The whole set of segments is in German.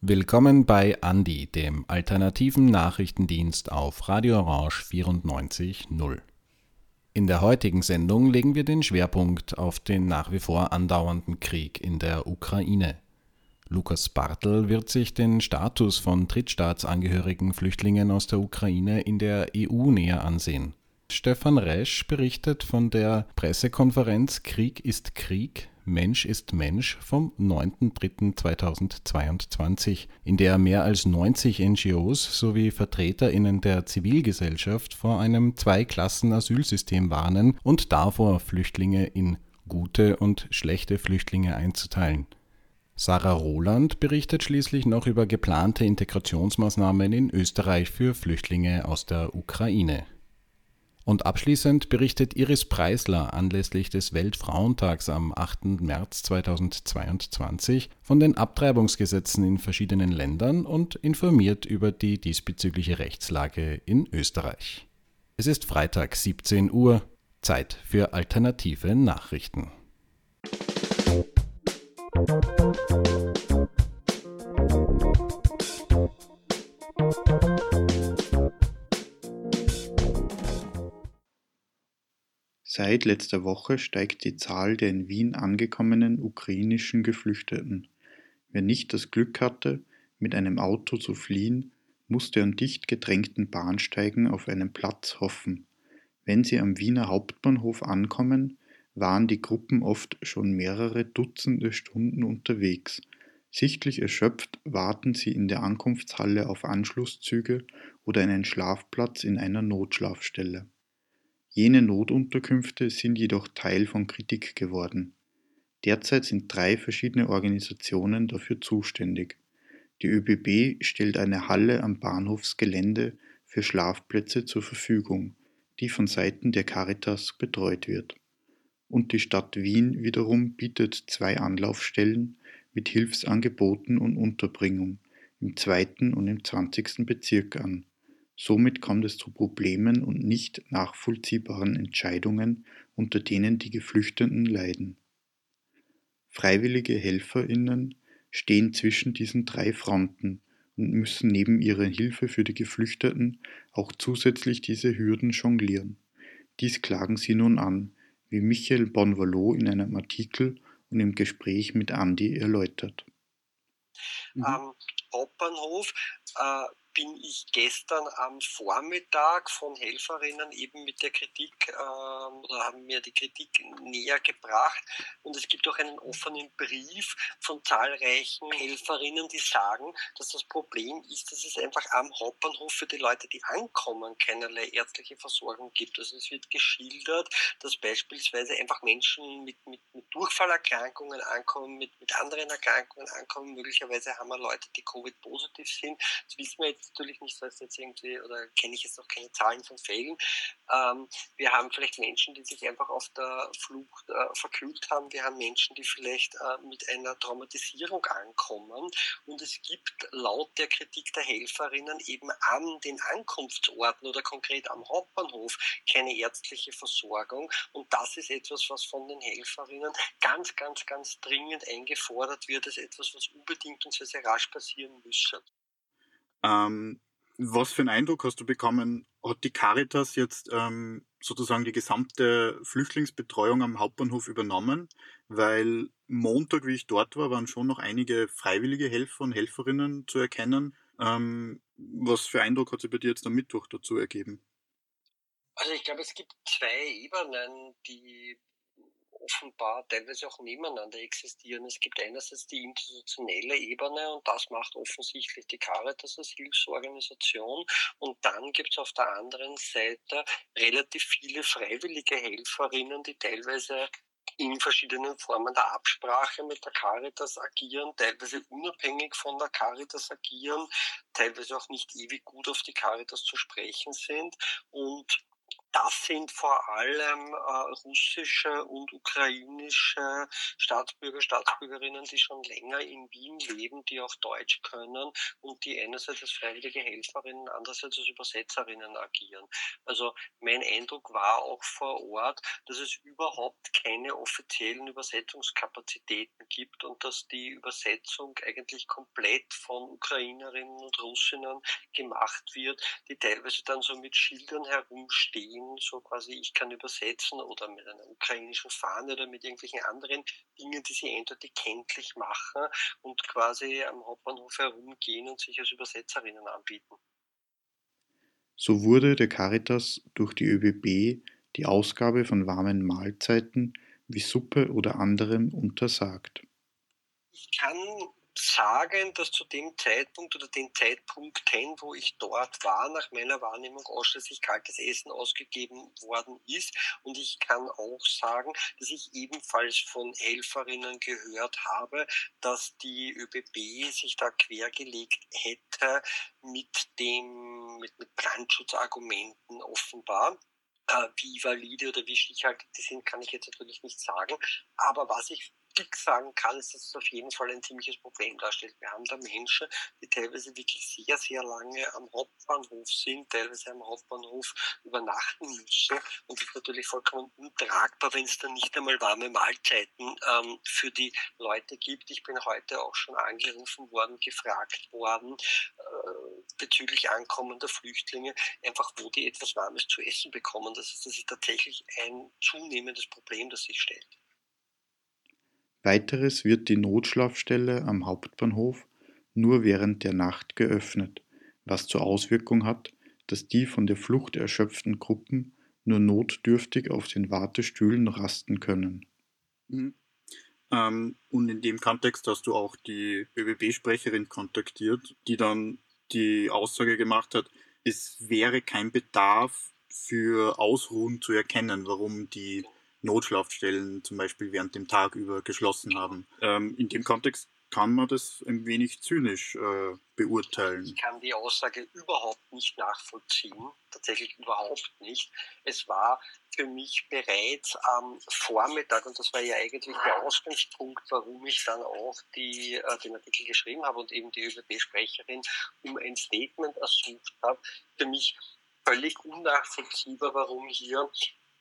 Willkommen bei Andi, dem alternativen Nachrichtendienst auf Radio Orange 94.0. In der heutigen Sendung legen wir den Schwerpunkt auf den nach wie vor andauernden Krieg in der Ukraine. Lukas Bartel wird sich den Status von Drittstaatsangehörigen Flüchtlingen aus der Ukraine in der EU näher ansehen. Stefan Resch berichtet von der Pressekonferenz Krieg ist Krieg, Mensch ist Mensch vom 9.3.2022, in der mehr als 90 NGOs sowie VertreterInnen der Zivilgesellschaft vor einem Zweiklassen-Asylsystem warnen und davor, Flüchtlinge in gute und schlechte Flüchtlinge einzuteilen. Sarah Roland berichtet schließlich noch über geplante Integrationsmaßnahmen in Österreich für Flüchtlinge aus der Ukraine. Und abschließend berichtet Iris Preisler anlässlich des Weltfrauentags am 8. März 2022 von den Abtreibungsgesetzen in verschiedenen Ländern und informiert über die diesbezügliche Rechtslage in Österreich. Es ist Freitag 17 Uhr, Zeit für alternative Nachrichten. Seit letzter Woche steigt die Zahl der in Wien angekommenen ukrainischen Geflüchteten. Wer nicht das Glück hatte, mit einem Auto zu fliehen, musste an dicht gedrängten Bahnsteigen auf einen Platz hoffen. Wenn sie am Wiener Hauptbahnhof ankommen, waren die Gruppen oft schon mehrere Dutzende Stunden unterwegs. Sichtlich erschöpft warten sie in der Ankunftshalle auf Anschlusszüge oder einen Schlafplatz in einer Notschlafstelle. Jene Notunterkünfte sind jedoch Teil von Kritik geworden. Derzeit sind drei verschiedene Organisationen dafür zuständig. Die ÖBB stellt eine Halle am Bahnhofsgelände für Schlafplätze zur Verfügung, die von Seiten der Caritas betreut wird. Und die Stadt Wien wiederum bietet zwei Anlaufstellen mit Hilfsangeboten und Unterbringung im zweiten und im zwanzigsten Bezirk an. Somit kommt es zu Problemen und nicht nachvollziehbaren Entscheidungen, unter denen die Geflüchteten leiden. Freiwillige Helferinnen stehen zwischen diesen drei Fronten und müssen neben ihrer Hilfe für die Geflüchteten auch zusätzlich diese Hürden jonglieren. Dies klagen sie nun an, wie Michael Bonvalo in einem Artikel und im Gespräch mit Andi erläutert. Mhm. Am Hauptbahnhof äh, bin ich gestern am Vormittag von Helferinnen eben mit der Kritik ähm, oder haben mir die Kritik näher gebracht. Und es gibt auch einen offenen Brief von zahlreichen Helferinnen, die sagen, dass das Problem ist, dass es einfach am Hauptbahnhof für die Leute, die ankommen, keinerlei ärztliche Versorgung gibt. Also es wird geschildert, dass beispielsweise einfach Menschen mit, mit, mit Durchfallerkrankungen ankommen, mit, mit anderen Erkrankungen ankommen. Möglicherweise haben wir Leute, die Covid-positiv sind. Das wissen wir jetzt natürlich nicht, es jetzt irgendwie, oder kenne ich jetzt noch keine Zahlen von Fällen. Ähm, wir haben vielleicht Menschen, die sich einfach auf der Flucht äh, verkühlt haben. Wir haben Menschen, die vielleicht äh, mit einer Traumatisierung ankommen. Und es gibt laut der Kritik der Helferinnen eben an den Ankunftsorten oder konkret am Hauptbahnhof keine ärztliche Versorgung. Und das ist etwas, was von den Helferinnen ganz, ganz, ganz dringend eingefordert wird, als etwas, was unbedingt und sehr, sehr rasch passieren müsse. Ähm, was für einen Eindruck hast du bekommen? Hat die Caritas jetzt ähm, sozusagen die gesamte Flüchtlingsbetreuung am Hauptbahnhof übernommen? Weil Montag, wie ich dort war, waren schon noch einige freiwillige Helfer und Helferinnen zu erkennen. Ähm, was für Eindruck hat sich bei dir jetzt am Mittwoch dazu ergeben? Also ich glaube, es gibt zwei Ebenen, die offenbar teilweise auch nebeneinander existieren. Es gibt einerseits die institutionelle Ebene und das macht offensichtlich die Caritas als Hilfsorganisation und dann gibt es auf der anderen Seite relativ viele freiwillige Helferinnen, die teilweise in verschiedenen Formen der Absprache mit der Caritas agieren, teilweise unabhängig von der Caritas agieren, teilweise auch nicht ewig gut auf die Caritas zu sprechen sind und das sind vor allem äh, russische und ukrainische Staatsbürger, Staatsbürgerinnen, die schon länger in Wien leben, die auch Deutsch können und die einerseits als freiwillige Helferinnen, andererseits als Übersetzerinnen agieren. Also mein Eindruck war auch vor Ort, dass es überhaupt keine offiziellen Übersetzungskapazitäten gibt und dass die Übersetzung eigentlich komplett von Ukrainerinnen und Russinnen gemacht wird, die teilweise dann so mit Schildern herumstehen Dingen, so quasi ich kann übersetzen oder mit einer ukrainischen Fahne oder mit irgendwelchen anderen Dingen, die sie eindeutig kenntlich machen und quasi am Hauptbahnhof herumgehen und sich als Übersetzerinnen anbieten. So wurde der Caritas durch die ÖBB die Ausgabe von warmen Mahlzeiten wie Suppe oder anderem untersagt. Ich kann sagen, dass zu dem Zeitpunkt oder den Zeitpunkten, wo ich dort war, nach meiner Wahrnehmung ausschließlich kaltes Essen ausgegeben worden ist. Und ich kann auch sagen, dass ich ebenfalls von Helferinnen gehört habe, dass die ÖBB sich da quergelegt hätte mit dem, mit, mit Brandschutzargumenten offenbar. Äh, wie valide oder wie stichhaltig die sind, kann ich jetzt natürlich nicht sagen. Aber was ich fix sagen kann, ist, dass es auf jeden Fall ein ziemliches Problem darstellt. Wir haben da Menschen, die teilweise wirklich sehr, sehr lange am Hauptbahnhof sind, teilweise am Hauptbahnhof übernachten müssen. Und das ist natürlich vollkommen untragbar, wenn es dann nicht einmal warme Mahlzeiten ähm, für die Leute gibt. Ich bin heute auch schon angerufen worden, gefragt worden äh, bezüglich ankommender Flüchtlinge, einfach wo die etwas Warmes zu essen bekommen. Das ist, das ist tatsächlich ein zunehmendes Problem, das sich stellt. Weiteres wird die Notschlafstelle am Hauptbahnhof nur während der Nacht geöffnet, was zur Auswirkung hat, dass die von der Flucht erschöpften Gruppen nur notdürftig auf den Wartestühlen rasten können. Mhm. Ähm, und in dem Kontext hast du auch die ÖBB-Sprecherin kontaktiert, die dann die Aussage gemacht hat, es wäre kein Bedarf für Ausruhen zu erkennen, warum die Notschlafstellen zum Beispiel während dem Tag über geschlossen haben. Ähm, in dem Kontext kann man das ein wenig zynisch äh, beurteilen. Ich kann die Aussage überhaupt nicht nachvollziehen, tatsächlich überhaupt nicht. Es war für mich bereits am Vormittag, und das war ja eigentlich der Ausgangspunkt, warum ich dann auch die, äh, den Artikel geschrieben habe und eben die ÖVP-Sprecherin um ein Statement ersucht habe, für mich völlig unnachvollziehbar, warum hier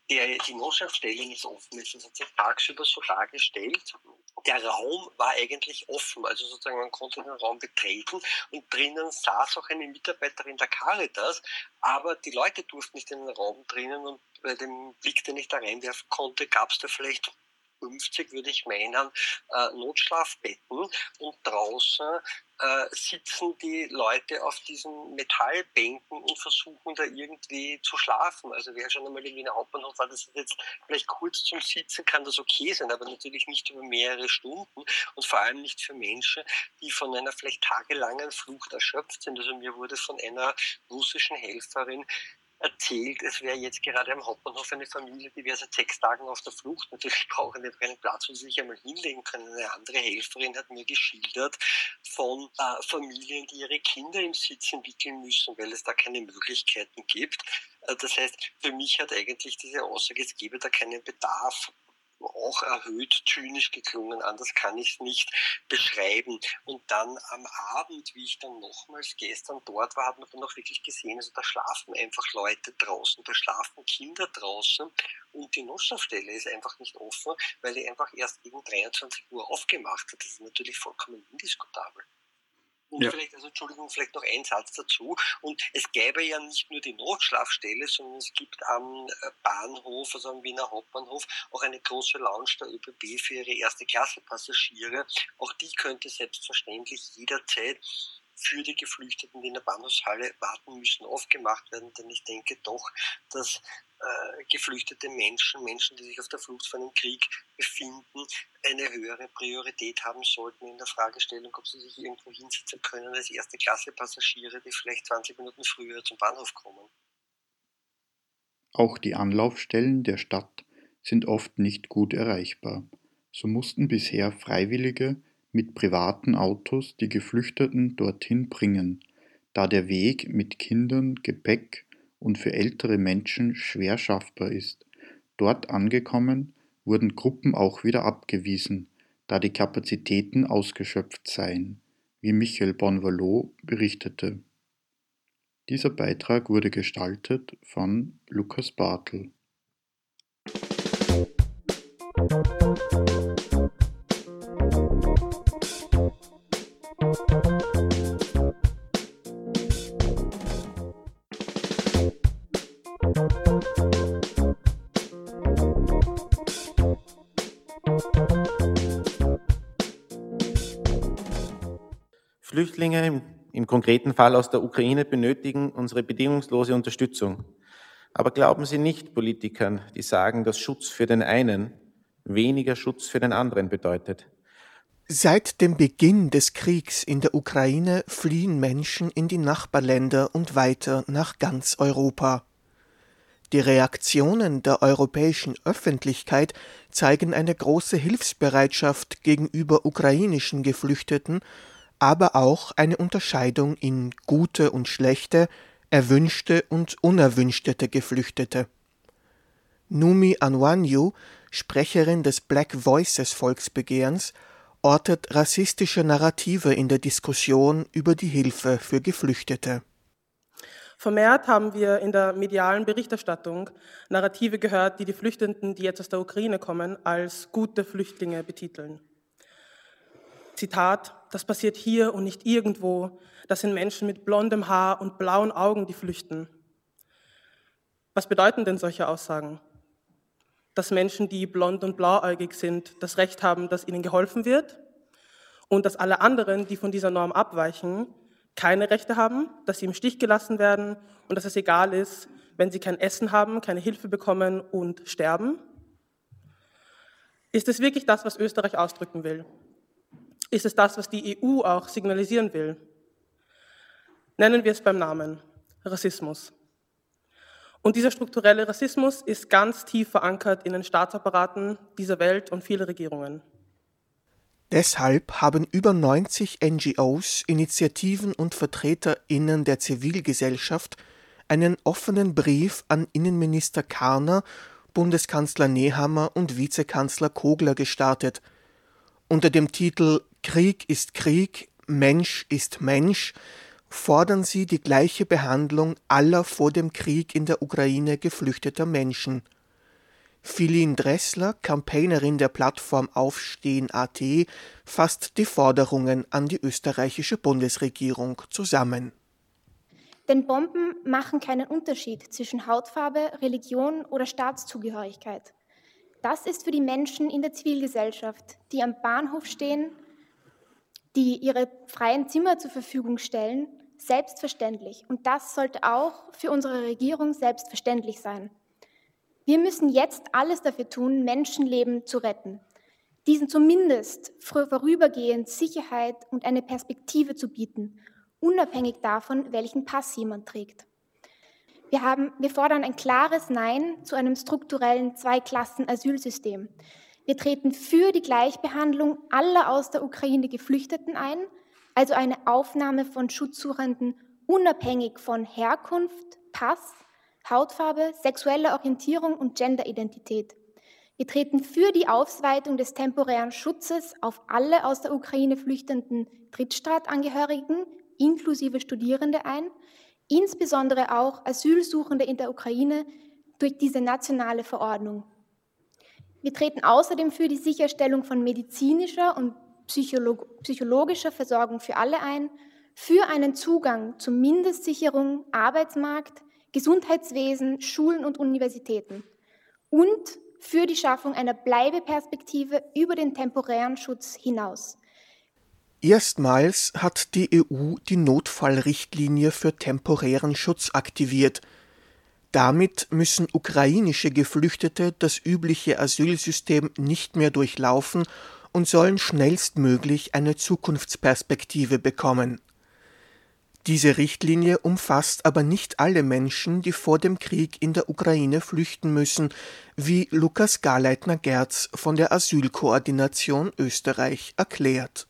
der, die Notschlafstelle nicht offen. Ist. Das hat sich tagsüber so dargestellt. Der Raum war eigentlich offen, also sozusagen man konnte den Raum betreten. Und drinnen saß auch eine Mitarbeiterin der Caritas, aber die Leute durften nicht in den Raum drinnen. Und bei dem Blick, den ich da reinwerfen konnte, gab es da vielleicht 50, würde ich meinen, äh, Notschlafbetten und draußen äh, sitzen die Leute auf diesen Metallbänken und versuchen da irgendwie zu schlafen. Also wer schon einmal in Wiener Hauptbahnhof war, das ist jetzt vielleicht kurz zum Sitzen, kann das okay sein, aber natürlich nicht über mehrere Stunden und vor allem nicht für Menschen, die von einer vielleicht tagelangen Flucht erschöpft sind. Also mir wurde von einer russischen Helferin erzählt, es wäre jetzt gerade am Hauptbahnhof eine Familie, die wäre seit sechs Tagen auf der Flucht. Natürlich brauchen die keinen Platz, wo sie sich einmal hinlegen können. Eine andere Helferin hat mir geschildert von äh, Familien, die ihre Kinder im Sitzen wickeln müssen, weil es da keine Möglichkeiten gibt. Äh, das heißt, für mich hat eigentlich diese Aussage, es gebe da keinen Bedarf auch erhöht zynisch geklungen, anders kann ich es nicht beschreiben. Und dann am Abend, wie ich dann nochmals gestern dort war, hat man dann auch wirklich gesehen, also da schlafen einfach Leute draußen, da schlafen Kinder draußen und die Notschlafstelle ist einfach nicht offen, weil die einfach erst gegen 23 Uhr aufgemacht hat. Das ist natürlich vollkommen indiskutabel. Und ja. vielleicht, also Entschuldigung, vielleicht noch ein Satz dazu. Und es gäbe ja nicht nur die Notschlafstelle, sondern es gibt am äh, Bahnhof, also am Wiener Hauptbahnhof, auch eine große Lounge der ÖBB für ihre erste Klasse Passagiere. Auch die könnte selbstverständlich jederzeit für die Geflüchteten, die in der Bahnhofshalle warten müssen, aufgemacht werden. Denn ich denke doch, dass äh, geflüchtete Menschen, Menschen, die sich auf der Flucht vor einem Krieg befinden, eine höhere Priorität haben sollten in der Fragestellung, ob sie sich irgendwo hinsetzen können als erste Klasse Passagiere, die vielleicht 20 Minuten früher zum Bahnhof kommen. Auch die Anlaufstellen der Stadt sind oft nicht gut erreichbar. So mussten bisher Freiwillige mit privaten Autos die Geflüchteten dorthin bringen, da der Weg mit Kindern, Gepäck und für ältere Menschen schwer schaffbar ist. Dort angekommen wurden Gruppen auch wieder abgewiesen, da die Kapazitäten ausgeschöpft seien, wie Michael Bonvalot berichtete. Dieser Beitrag wurde gestaltet von Lukas Bartel. Flüchtlinge im, im konkreten Fall aus der Ukraine benötigen unsere bedingungslose Unterstützung. Aber glauben Sie nicht Politikern, die sagen, dass Schutz für den einen weniger Schutz für den anderen bedeutet. Seit dem Beginn des Kriegs in der Ukraine fliehen Menschen in die Nachbarländer und weiter nach ganz Europa. Die Reaktionen der europäischen Öffentlichkeit zeigen eine große Hilfsbereitschaft gegenüber ukrainischen Geflüchteten aber auch eine Unterscheidung in gute und schlechte, erwünschte und unerwünschte Geflüchtete. Numi Anwanyu, Sprecherin des Black Voices Volksbegehrens, ortet rassistische Narrative in der Diskussion über die Hilfe für Geflüchtete. Vermehrt haben wir in der medialen Berichterstattung Narrative gehört, die die Flüchtenden, die jetzt aus der Ukraine kommen, als gute Flüchtlinge betiteln. Zitat, das passiert hier und nicht irgendwo. Das sind Menschen mit blondem Haar und blauen Augen, die flüchten. Was bedeuten denn solche Aussagen? Dass Menschen, die blond und blauäugig sind, das Recht haben, dass ihnen geholfen wird und dass alle anderen, die von dieser Norm abweichen, keine Rechte haben, dass sie im Stich gelassen werden und dass es egal ist, wenn sie kein Essen haben, keine Hilfe bekommen und sterben? Ist es wirklich das, was Österreich ausdrücken will? Ist es das, was die EU auch signalisieren will. Nennen wir es beim Namen, Rassismus. Und dieser strukturelle Rassismus ist ganz tief verankert in den Staatsapparaten dieser Welt und viele Regierungen. Deshalb haben über 90 NGOs, Initiativen und Vertreterinnen der Zivilgesellschaft einen offenen Brief an Innenminister Karner, Bundeskanzler Nehammer und Vizekanzler Kogler gestartet. Unter dem Titel Krieg ist Krieg, Mensch ist Mensch, fordern sie die gleiche Behandlung aller vor dem Krieg in der Ukraine geflüchteter Menschen. Philin Dressler, Campaignerin der Plattform Aufstehen.at, fasst die Forderungen an die österreichische Bundesregierung zusammen. Denn Bomben machen keinen Unterschied zwischen Hautfarbe, Religion oder Staatszugehörigkeit. Das ist für die Menschen in der Zivilgesellschaft, die am Bahnhof stehen die ihre freien Zimmer zur Verfügung stellen, selbstverständlich. Und das sollte auch für unsere Regierung selbstverständlich sein. Wir müssen jetzt alles dafür tun, Menschenleben zu retten, diesen zumindest vorübergehend Sicherheit und eine Perspektive zu bieten, unabhängig davon, welchen Pass jemand trägt. Wir, haben, wir fordern ein klares Nein zu einem strukturellen Zweiklassen-Asylsystem. Wir treten für die Gleichbehandlung aller aus der Ukraine Geflüchteten ein, also eine Aufnahme von Schutzsuchenden unabhängig von Herkunft, Pass, Hautfarbe, sexueller Orientierung und Genderidentität. Wir treten für die Ausweitung des temporären Schutzes auf alle aus der Ukraine flüchtenden Drittstaatangehörigen inklusive Studierende ein, insbesondere auch Asylsuchende in der Ukraine durch diese nationale Verordnung. Wir treten außerdem für die Sicherstellung von medizinischer und psycholog psychologischer Versorgung für alle ein, für einen Zugang zu Mindestsicherung, Arbeitsmarkt, Gesundheitswesen, Schulen und Universitäten und für die Schaffung einer Bleibeperspektive über den temporären Schutz hinaus. Erstmals hat die EU die Notfallrichtlinie für temporären Schutz aktiviert – damit müssen ukrainische Geflüchtete das übliche Asylsystem nicht mehr durchlaufen und sollen schnellstmöglich eine Zukunftsperspektive bekommen. Diese Richtlinie umfasst aber nicht alle Menschen, die vor dem Krieg in der Ukraine flüchten müssen, wie Lukas Garleitner-Gerz von der Asylkoordination Österreich erklärt.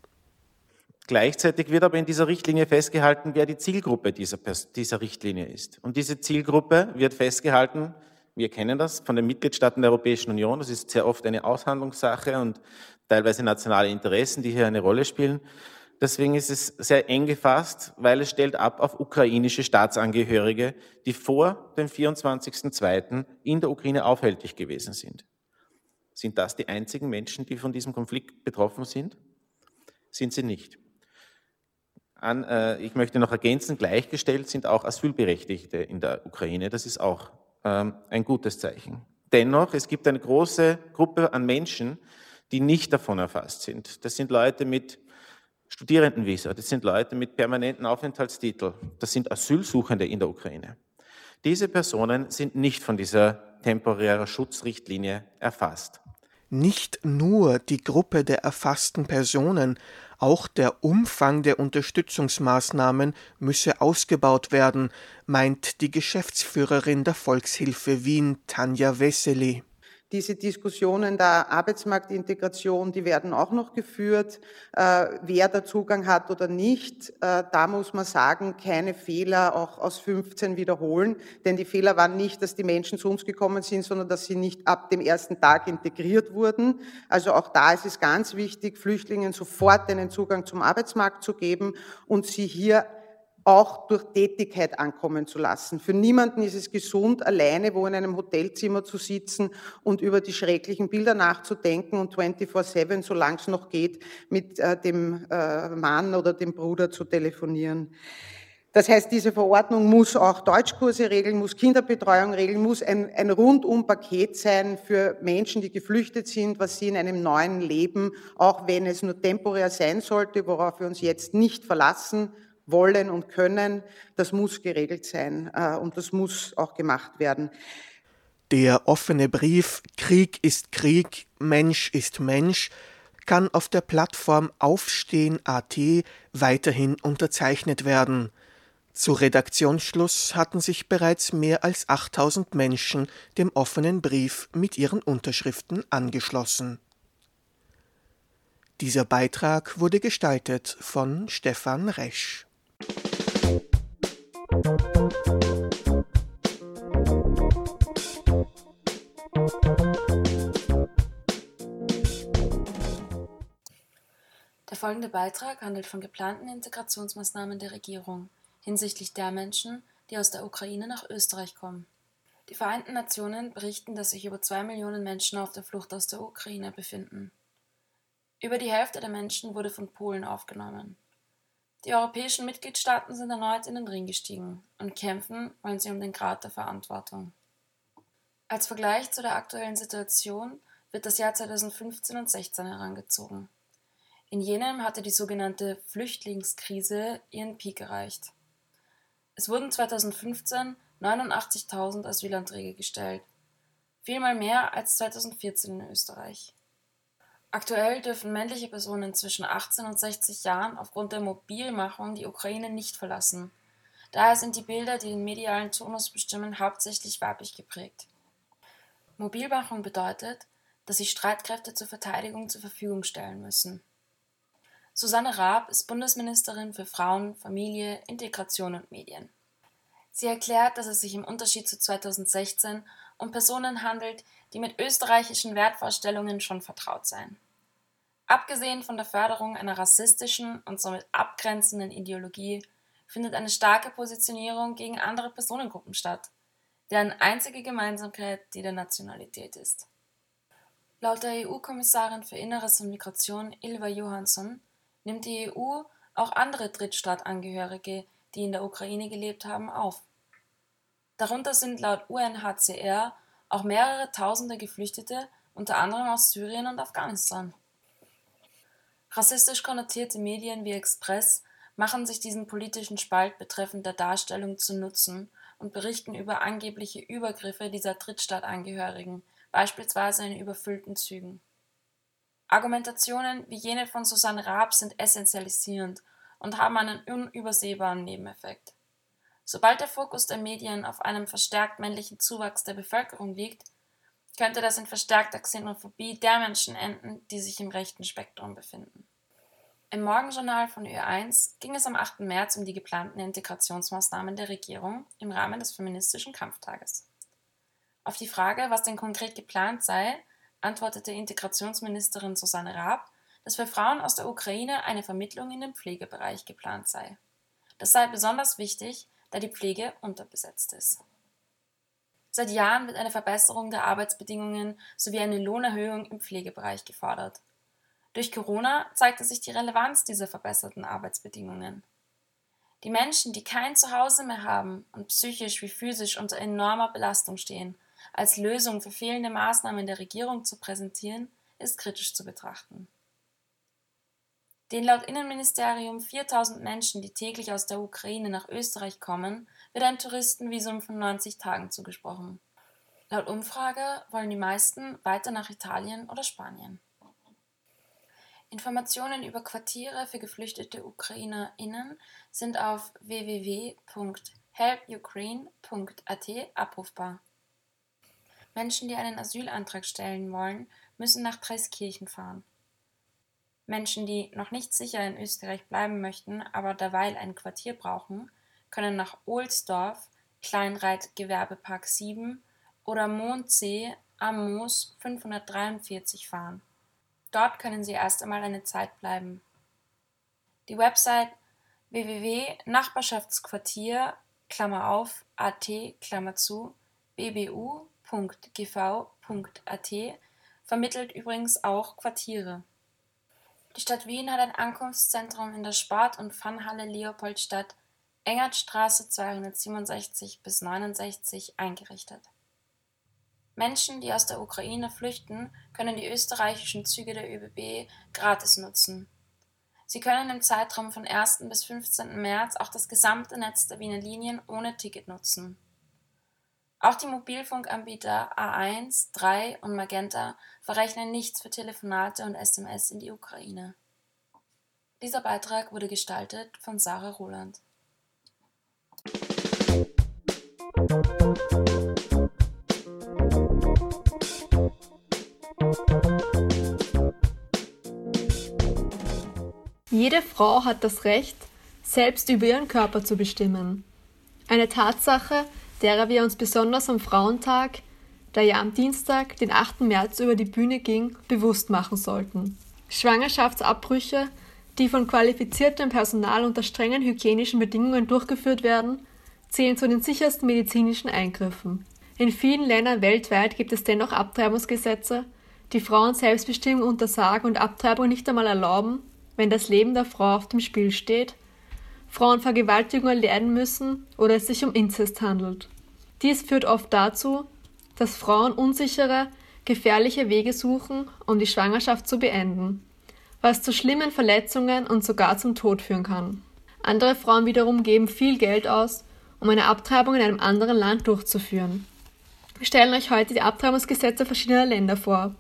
Gleichzeitig wird aber in dieser Richtlinie festgehalten, wer die Zielgruppe dieser, dieser Richtlinie ist. Und diese Zielgruppe wird festgehalten, wir kennen das von den Mitgliedstaaten der Europäischen Union, das ist sehr oft eine Aushandlungssache und teilweise nationale Interessen, die hier eine Rolle spielen. Deswegen ist es sehr eng gefasst, weil es stellt ab auf ukrainische Staatsangehörige, die vor dem 24.02. in der Ukraine aufhältig gewesen sind. Sind das die einzigen Menschen, die von diesem Konflikt betroffen sind? Sind sie nicht. An, äh, ich möchte noch ergänzen, gleichgestellt sind auch Asylberechtigte in der Ukraine. Das ist auch ähm, ein gutes Zeichen. Dennoch, es gibt eine große Gruppe an Menschen, die nicht davon erfasst sind. Das sind Leute mit Studierendenvisa, das sind Leute mit permanenten Aufenthaltstitel, das sind Asylsuchende in der Ukraine. Diese Personen sind nicht von dieser temporären Schutzrichtlinie erfasst. Nicht nur die Gruppe der erfassten Personen, auch der Umfang der Unterstützungsmaßnahmen müsse ausgebaut werden, meint die Geschäftsführerin der Volkshilfe Wien, Tanja Wessely. Diese Diskussionen der Arbeitsmarktintegration, die werden auch noch geführt, äh, wer da Zugang hat oder nicht. Äh, da muss man sagen, keine Fehler auch aus 15 wiederholen, denn die Fehler waren nicht, dass die Menschen zu uns gekommen sind, sondern dass sie nicht ab dem ersten Tag integriert wurden. Also auch da ist es ganz wichtig, Flüchtlingen sofort einen Zugang zum Arbeitsmarkt zu geben und sie hier auch durch Tätigkeit ankommen zu lassen. Für niemanden ist es gesund, alleine wo in einem Hotelzimmer zu sitzen und über die schrecklichen Bilder nachzudenken und 24-7, solange es noch geht, mit äh, dem äh, Mann oder dem Bruder zu telefonieren. Das heißt, diese Verordnung muss auch Deutschkurse regeln, muss Kinderbetreuung regeln, muss ein, ein Rundum-Paket sein für Menschen, die geflüchtet sind, was sie in einem neuen Leben, auch wenn es nur temporär sein sollte, worauf wir uns jetzt nicht verlassen wollen und können, das muss geregelt sein äh, und das muss auch gemacht werden. Der offene Brief Krieg ist Krieg, Mensch ist Mensch kann auf der Plattform Aufstehen.at weiterhin unterzeichnet werden. Zu Redaktionsschluss hatten sich bereits mehr als 8000 Menschen dem offenen Brief mit ihren Unterschriften angeschlossen. Dieser Beitrag wurde gestaltet von Stefan Resch. Der folgende Beitrag handelt von geplanten Integrationsmaßnahmen der Regierung hinsichtlich der Menschen, die aus der Ukraine nach Österreich kommen. Die Vereinten Nationen berichten, dass sich über zwei Millionen Menschen auf der Flucht aus der Ukraine befinden. Über die Hälfte der Menschen wurde von Polen aufgenommen. Die europäischen Mitgliedstaaten sind erneut in den Ring gestiegen und kämpfen, wollen sie um den Grad der Verantwortung. Als Vergleich zu der aktuellen Situation wird das Jahr 2015 und 2016 herangezogen. In jenem hatte die sogenannte Flüchtlingskrise ihren Peak erreicht. Es wurden 2015 89.000 Asylanträge gestellt, vielmal mehr als 2014 in Österreich. Aktuell dürfen männliche Personen zwischen 18 und 60 Jahren aufgrund der Mobilmachung die Ukraine nicht verlassen. Daher sind die Bilder, die den medialen Tonus bestimmen, hauptsächlich weiblich geprägt. Mobilmachung bedeutet, dass sich Streitkräfte zur Verteidigung zur Verfügung stellen müssen. Susanne Raab ist Bundesministerin für Frauen, Familie, Integration und Medien. Sie erklärt, dass es sich im Unterschied zu 2016 um Personen handelt, die mit österreichischen Wertvorstellungen schon vertraut seien. Abgesehen von der Förderung einer rassistischen und somit abgrenzenden Ideologie findet eine starke Positionierung gegen andere Personengruppen statt, deren einzige Gemeinsamkeit die der Nationalität ist. Laut der EU-Kommissarin für Inneres und Migration Ilva Johansson nimmt die EU auch andere Drittstaatangehörige, die in der Ukraine gelebt haben, auf. Darunter sind laut UNHCR auch mehrere tausende Geflüchtete, unter anderem aus Syrien und Afghanistan. Rassistisch konnotierte Medien wie Express machen sich diesen politischen Spalt betreffend der Darstellung zu Nutzen und berichten über angebliche Übergriffe dieser Drittstaatangehörigen, beispielsweise in überfüllten Zügen. Argumentationen wie jene von Susanne Raab sind essentialisierend und haben einen unübersehbaren Nebeneffekt. Sobald der Fokus der Medien auf einem verstärkt männlichen Zuwachs der Bevölkerung liegt, könnte das in verstärkter Xenophobie der Menschen enden, die sich im rechten Spektrum befinden. Im Morgenjournal von Ö1 ging es am 8. März um die geplanten Integrationsmaßnahmen der Regierung im Rahmen des feministischen Kampftages. Auf die Frage, was denn konkret geplant sei, antwortete Integrationsministerin Susanne Raab, dass für Frauen aus der Ukraine eine Vermittlung in den Pflegebereich geplant sei. Das sei besonders wichtig, da die Pflege unterbesetzt ist. Seit Jahren wird eine Verbesserung der Arbeitsbedingungen sowie eine Lohnerhöhung im Pflegebereich gefordert. Durch Corona zeigte sich die Relevanz dieser verbesserten Arbeitsbedingungen. Die Menschen, die kein Zuhause mehr haben und psychisch wie physisch unter enormer Belastung stehen, als Lösung für fehlende Maßnahmen der Regierung zu präsentieren, ist kritisch zu betrachten. Den laut Innenministerium 4000 Menschen, die täglich aus der Ukraine nach Österreich kommen, wird ein Touristenvisum von 90 Tagen zugesprochen. Laut Umfrage wollen die meisten weiter nach Italien oder Spanien. Informationen über Quartiere für geflüchtete UkrainerInnen sind auf www.helpukraine.at abrufbar. Menschen, die einen Asylantrag stellen wollen, müssen nach Dreiskirchen fahren. Menschen, die noch nicht sicher in Österreich bleiben möchten, aber derweil ein Quartier brauchen, können nach Ohlsdorf, Kleinreit Gewerbepark 7 oder Mondsee am Moos 543 fahren. Dort können Sie erst einmal eine Zeit bleiben. Die Website www.nachbarschaftsquartier Klammer auf at Klammer zu bbu.gv.at vermittelt übrigens auch Quartiere. Die Stadt Wien hat ein Ankunftszentrum in der Sport- und Funhalle Leopoldstadt Engertstraße 267 bis 69 eingerichtet. Menschen, die aus der Ukraine flüchten, können die österreichischen Züge der ÖBB gratis nutzen. Sie können im Zeitraum von 1. bis 15. März auch das gesamte Netz der Wiener Linien ohne Ticket nutzen. Auch die Mobilfunkanbieter A1, 3 und Magenta verrechnen nichts für Telefonate und SMS in die Ukraine. Dieser Beitrag wurde gestaltet von Sarah Roland. Jede Frau hat das Recht, selbst über ihren Körper zu bestimmen. Eine Tatsache, derer wir uns besonders am Frauentag, der ja am Dienstag, den 8. März über die Bühne ging, bewusst machen sollten. Schwangerschaftsabbrüche, die von qualifiziertem Personal unter strengen hygienischen Bedingungen durchgeführt werden, zählen zu den sichersten medizinischen Eingriffen. In vielen Ländern weltweit gibt es dennoch Abtreibungsgesetze, die Frauen Selbstbestimmung untersagen und Abtreibung nicht einmal erlauben, wenn das Leben der Frau auf dem Spiel steht, Frauen Vergewaltigung erleiden müssen oder es sich um Inzest handelt. Dies führt oft dazu, dass Frauen unsichere, gefährliche Wege suchen, um die Schwangerschaft zu beenden, was zu schlimmen Verletzungen und sogar zum Tod führen kann. Andere Frauen wiederum geben viel Geld aus, um eine Abtreibung in einem anderen Land durchzuführen. Wir stellen euch heute die Abtreibungsgesetze verschiedener Länder vor.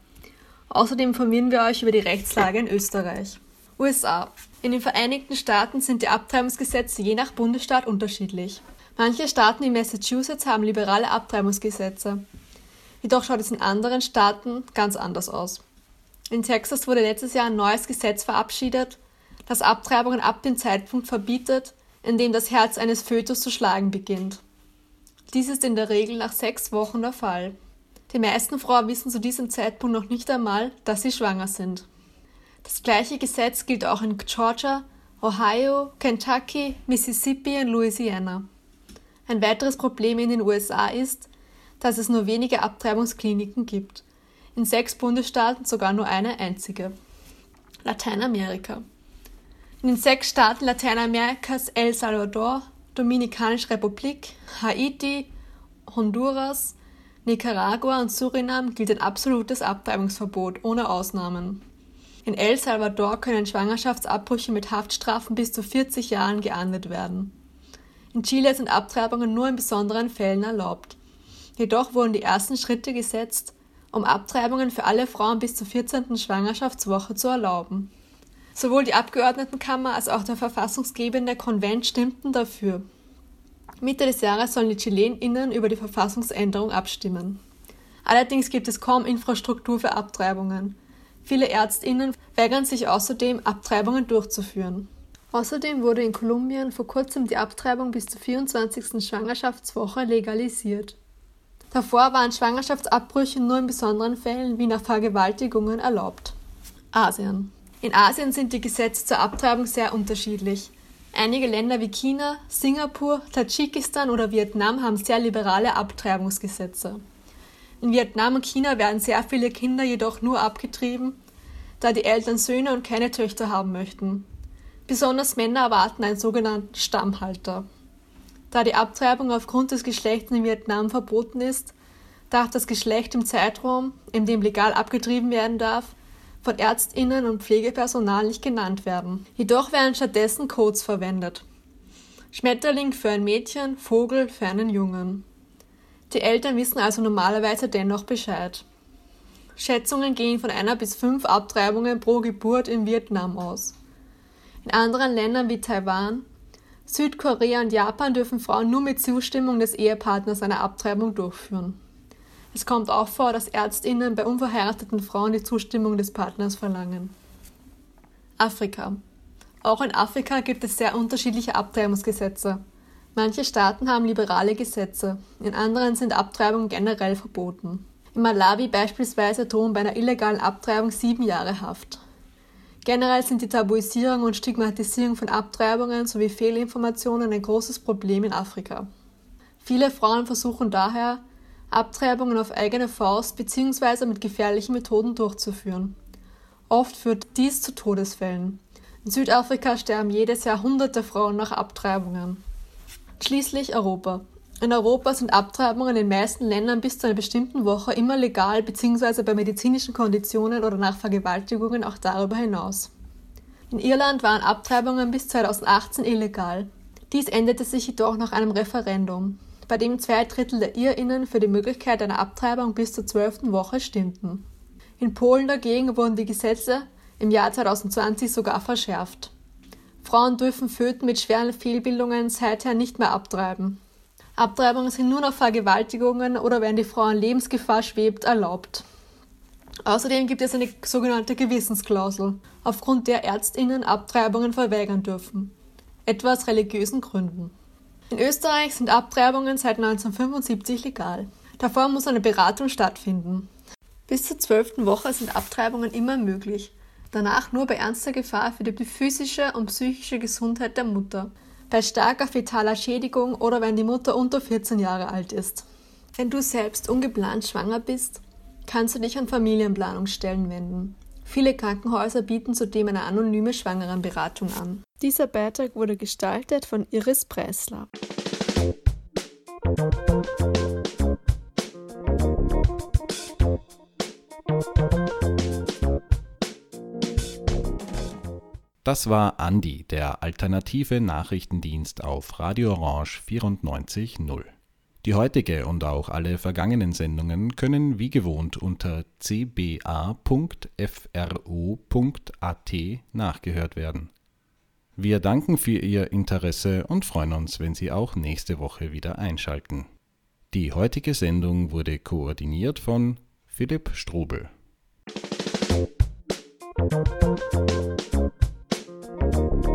Außerdem informieren wir euch über die Rechtslage in Österreich. USA. In den Vereinigten Staaten sind die Abtreibungsgesetze je nach Bundesstaat unterschiedlich. Manche Staaten wie Massachusetts haben liberale Abtreibungsgesetze. Jedoch schaut es in anderen Staaten ganz anders aus. In Texas wurde letztes Jahr ein neues Gesetz verabschiedet, das Abtreibungen ab dem Zeitpunkt verbietet, in dem das Herz eines Fötus zu schlagen beginnt. Dies ist in der Regel nach sechs Wochen der Fall. Die meisten Frauen wissen zu diesem Zeitpunkt noch nicht einmal, dass sie schwanger sind. Das gleiche Gesetz gilt auch in Georgia, Ohio, Kentucky, Mississippi und Louisiana. Ein weiteres Problem in den USA ist, dass es nur wenige Abtreibungskliniken gibt. In sechs Bundesstaaten sogar nur eine einzige. Lateinamerika. In den sechs Staaten Lateinamerikas El Salvador, Dominikanische Republik, Haiti, Honduras, Nicaragua und Surinam gilt ein absolutes Abtreibungsverbot ohne Ausnahmen. In El Salvador können Schwangerschaftsabbrüche mit Haftstrafen bis zu 40 Jahren geahndet werden. In Chile sind Abtreibungen nur in besonderen Fällen erlaubt. Jedoch wurden die ersten Schritte gesetzt, um Abtreibungen für alle Frauen bis zur 14. Schwangerschaftswoche zu erlauben. Sowohl die Abgeordnetenkammer als auch der verfassungsgebende Konvent stimmten dafür. Mitte des Jahres sollen die ChilenInnen über die Verfassungsänderung abstimmen. Allerdings gibt es kaum Infrastruktur für Abtreibungen. Viele Ärztinnen weigern sich außerdem, Abtreibungen durchzuführen. Außerdem wurde in Kolumbien vor kurzem die Abtreibung bis zur 24. Schwangerschaftswoche legalisiert. Davor waren Schwangerschaftsabbrüche nur in besonderen Fällen wie nach Vergewaltigungen erlaubt. Asien. In Asien sind die Gesetze zur Abtreibung sehr unterschiedlich. Einige Länder wie China, Singapur, Tadschikistan oder Vietnam haben sehr liberale Abtreibungsgesetze. In Vietnam und China werden sehr viele Kinder jedoch nur abgetrieben, da die Eltern Söhne und keine Töchter haben möchten. Besonders Männer erwarten einen sogenannten Stammhalter. Da die Abtreibung aufgrund des Geschlechts in Vietnam verboten ist, darf das Geschlecht im Zeitraum, in dem legal abgetrieben werden darf, von Ärztinnen und Pflegepersonal nicht genannt werden. Jedoch werden stattdessen Codes verwendet. Schmetterling für ein Mädchen, Vogel für einen Jungen. Die Eltern wissen also normalerweise dennoch Bescheid. Schätzungen gehen von einer bis fünf Abtreibungen pro Geburt in Vietnam aus. In anderen Ländern wie Taiwan, Südkorea und Japan dürfen Frauen nur mit Zustimmung des Ehepartners eine Abtreibung durchführen. Es kommt auch vor, dass Ärztinnen bei unverheirateten Frauen die Zustimmung des Partners verlangen. Afrika. Auch in Afrika gibt es sehr unterschiedliche Abtreibungsgesetze. Manche Staaten haben liberale Gesetze, in anderen sind Abtreibungen generell verboten. In Malawi beispielsweise drohen bei einer illegalen Abtreibung sieben Jahre Haft. Generell sind die Tabuisierung und Stigmatisierung von Abtreibungen sowie Fehlinformationen ein großes Problem in Afrika. Viele Frauen versuchen daher, Abtreibungen auf eigene Faust bzw. mit gefährlichen Methoden durchzuführen. Oft führt dies zu Todesfällen. In Südafrika sterben jedes Jahr hunderte Frauen nach Abtreibungen. Schließlich Europa. In Europa sind Abtreibungen in den meisten Ländern bis zu einer bestimmten Woche immer legal bzw. bei medizinischen Konditionen oder nach Vergewaltigungen auch darüber hinaus. In Irland waren Abtreibungen bis 2018 illegal. Dies änderte sich jedoch nach einem Referendum, bei dem zwei Drittel der Irinnen für die Möglichkeit einer Abtreibung bis zur zwölften Woche stimmten. In Polen dagegen wurden die Gesetze im Jahr 2020 sogar verschärft. Frauen dürfen Föten mit schweren Fehlbildungen seither nicht mehr abtreiben. Abtreibungen sind nur noch Vergewaltigungen oder wenn die Frau in Lebensgefahr schwebt, erlaubt. Außerdem gibt es eine sogenannte Gewissensklausel, aufgrund der Ärztinnen Abtreibungen verweigern dürfen, etwa aus religiösen Gründen. In Österreich sind Abtreibungen seit 1975 legal. Davor muss eine Beratung stattfinden. Bis zur zwölften Woche sind Abtreibungen immer möglich, danach nur bei ernster Gefahr für die physische und psychische Gesundheit der Mutter bei starker fetaler Schädigung oder wenn die Mutter unter 14 Jahre alt ist. Wenn du selbst ungeplant schwanger bist, kannst du dich an Familienplanungsstellen wenden. Viele Krankenhäuser bieten zudem eine anonyme Schwangerenberatung an. Dieser Beitrag wurde gestaltet von Iris Preisler. Das war Andi, der alternative Nachrichtendienst auf Radio Orange 94.0. Die heutige und auch alle vergangenen Sendungen können wie gewohnt unter cba.fro.at nachgehört werden. Wir danken für Ihr Interesse und freuen uns, wenn Sie auch nächste Woche wieder einschalten. Die heutige Sendung wurde koordiniert von Philipp Strobel. Musik